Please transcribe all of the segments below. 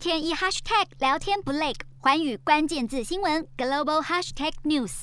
天一 hashtag 聊天不累，寰宇关键字新闻 global hashtag news。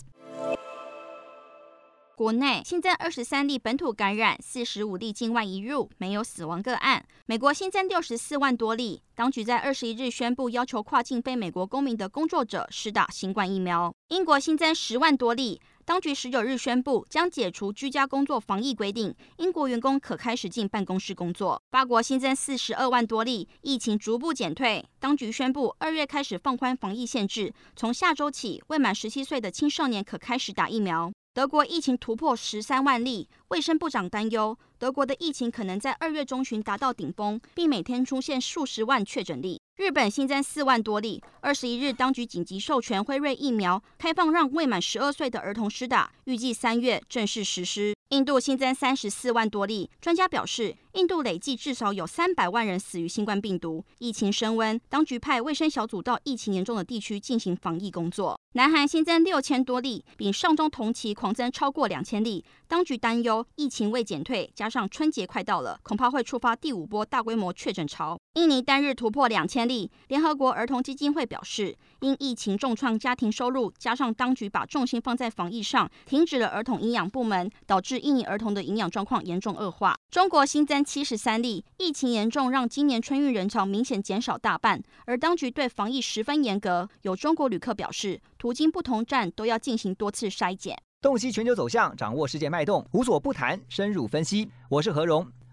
国内新增二十三例本土感染，四十五例境外移入，没有死亡个案。美国新增六十四万多例，当局在二十一日宣布，要求跨境非美国公民的工作者施打新冠疫苗。英国新增十万多例，当局十九日宣布将解除居家工作防疫规定，英国员工可开始进办公室工作。法国新增四十二万多例，疫情逐步减退，当局宣布二月开始放宽防疫限制，从下周起，未满十七岁的青少年可开始打疫苗。德国疫情突破十三万例，卫生部长担忧德国的疫情可能在二月中旬达到顶峰，并每天出现数十万确诊例。日本新增四万多例，二十一日当局紧急授权辉瑞疫苗开放，让未满十二岁的儿童施打，预计三月正式实施。印度新增三十四万多例，专家表示，印度累计至少有三百万人死于新冠病毒，疫情升温，当局派卫生小组到疫情严重的地区进行防疫工作。南韩新增六千多例，比上周同期狂增超过两千例，当局担忧疫情未减退，加上春节快到了，恐怕会触发第五波大规模确诊潮。印尼单日突破两千例，联合国儿童基金会表示，因疫情重创家庭收入，加上当局把重心放在防疫上，停止了儿童营养部门，导致印尼儿童的营养状况严重恶化。中国新增七十三例，疫情严重让今年春运人潮明显减少大半，而当局对防疫十分严格。有中国旅客表示，途经不同站都要进行多次筛检。洞悉全球走向，掌握世界脉动，无所不谈，深入分析。我是何荣，